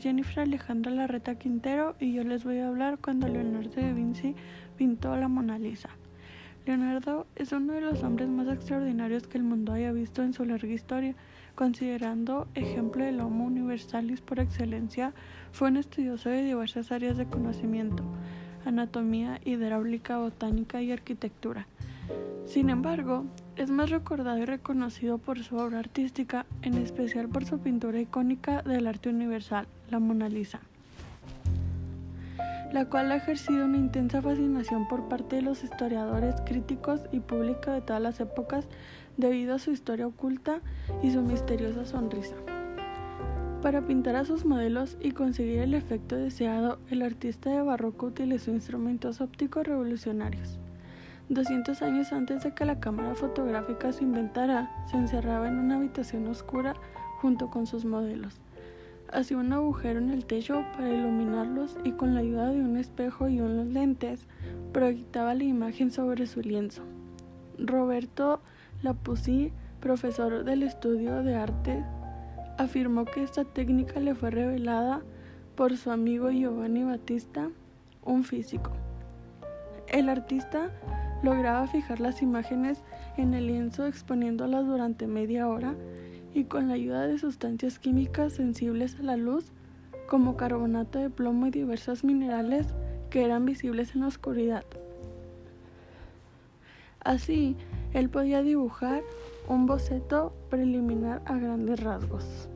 Jennifer Alejandra Larreta Quintero y yo les voy a hablar cuando Leonardo da Vinci pintó la Mona Lisa. Leonardo es uno de los hombres más extraordinarios que el mundo haya visto en su larga historia. Considerando ejemplo del Homo Universalis por excelencia, fue un estudioso de diversas áreas de conocimiento, anatomía, hidráulica, botánica y arquitectura. Sin embargo, es más recordado y reconocido por su obra artística, en especial por su pintura icónica del arte universal, la Mona Lisa, la cual ha ejercido una intensa fascinación por parte de los historiadores, críticos y público de todas las épocas debido a su historia oculta y su misteriosa sonrisa. Para pintar a sus modelos y conseguir el efecto deseado, el artista de barroco utilizó instrumentos ópticos revolucionarios. 200 años antes de que la cámara fotográfica se inventara, se encerraba en una habitación oscura junto con sus modelos. Hacía un agujero en el techo para iluminarlos y con la ayuda de un espejo y unos lentes proyectaba la imagen sobre su lienzo. Roberto Lapussi, profesor del estudio de arte, afirmó que esta técnica le fue revelada por su amigo Giovanni Battista, un físico. El artista Lograba fijar las imágenes en el lienzo exponiéndolas durante media hora y con la ayuda de sustancias químicas sensibles a la luz, como carbonato de plomo y diversos minerales que eran visibles en la oscuridad. Así, él podía dibujar un boceto preliminar a grandes rasgos.